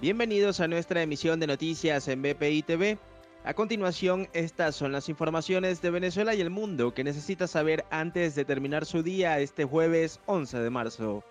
Bienvenidos a nuestra emisión de noticias en BPI TV. A continuación, estas son las informaciones de Venezuela y el mundo que necesita saber antes de terminar su día este jueves 11 de marzo.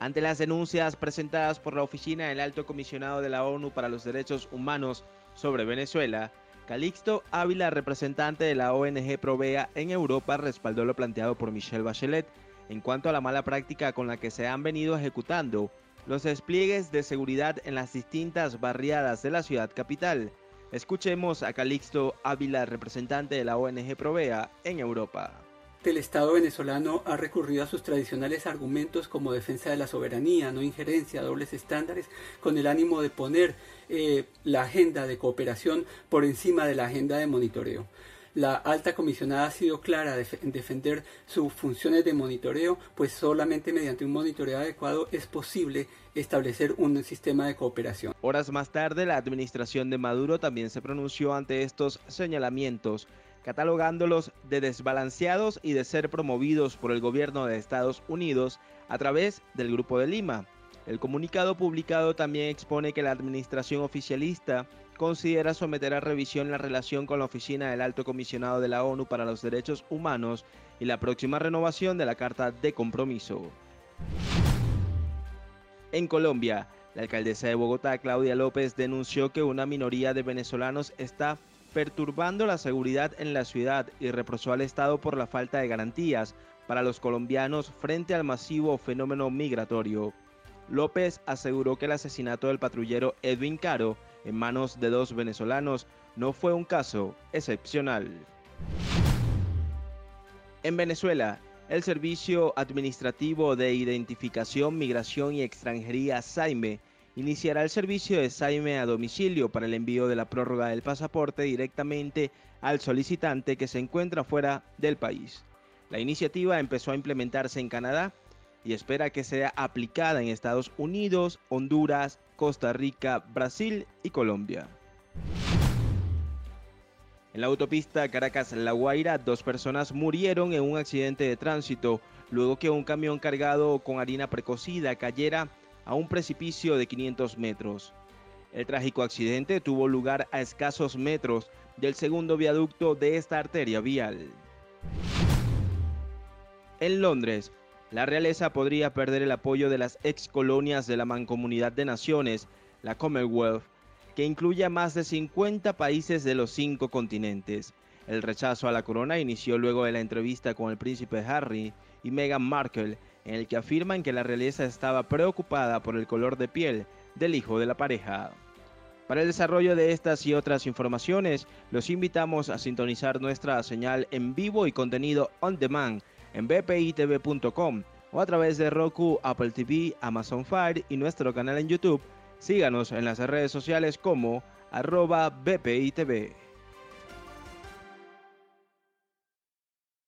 Ante las denuncias presentadas por la Oficina del Alto Comisionado de la ONU para los Derechos Humanos sobre Venezuela, Calixto Ávila, representante de la ONG Provea en Europa, respaldó lo planteado por Michelle Bachelet en cuanto a la mala práctica con la que se han venido ejecutando los despliegues de seguridad en las distintas barriadas de la ciudad capital. Escuchemos a Calixto Ávila, representante de la ONG Provea en Europa. El Estado venezolano ha recurrido a sus tradicionales argumentos como defensa de la soberanía, no injerencia, dobles estándares, con el ánimo de poner eh, la agenda de cooperación por encima de la agenda de monitoreo. La alta comisionada ha sido clara en defender sus funciones de monitoreo, pues solamente mediante un monitoreo adecuado es posible establecer un sistema de cooperación. Horas más tarde, la administración de Maduro también se pronunció ante estos señalamientos, catalogándolos de desbalanceados y de ser promovidos por el gobierno de Estados Unidos a través del Grupo de Lima. El comunicado publicado también expone que la administración oficialista considera someter a revisión la relación con la Oficina del Alto Comisionado de la ONU para los Derechos Humanos y la próxima renovación de la Carta de Compromiso. En Colombia, la alcaldesa de Bogotá, Claudia López, denunció que una minoría de venezolanos está perturbando la seguridad en la ciudad y reprochó al Estado por la falta de garantías para los colombianos frente al masivo fenómeno migratorio. López aseguró que el asesinato del patrullero Edwin Caro en manos de dos venezolanos no fue un caso excepcional. En Venezuela, el Servicio Administrativo de Identificación, Migración y Extranjería SAIME iniciará el servicio de SAIME a domicilio para el envío de la prórroga del pasaporte directamente al solicitante que se encuentra fuera del país. La iniciativa empezó a implementarse en Canadá y espera que sea aplicada en Estados Unidos, Honduras, Costa Rica, Brasil y Colombia. En la autopista Caracas-La Guaira, dos personas murieron en un accidente de tránsito luego que un camión cargado con harina precocida cayera a un precipicio de 500 metros. El trágico accidente tuvo lugar a escasos metros del segundo viaducto de esta arteria vial. En Londres, la realeza podría perder el apoyo de las ex colonias de la Mancomunidad de Naciones, la Commonwealth, que incluye a más de 50 países de los cinco continentes. El rechazo a la corona inició luego de la entrevista con el príncipe Harry y Meghan Markle, en el que afirman que la realeza estaba preocupada por el color de piel del hijo de la pareja. Para el desarrollo de estas y otras informaciones, los invitamos a sintonizar nuestra señal en vivo y contenido on demand en bpitv.com o a través de Roku, Apple TV, Amazon Fire y nuestro canal en YouTube. Síganos en las redes sociales como arroba bpitv.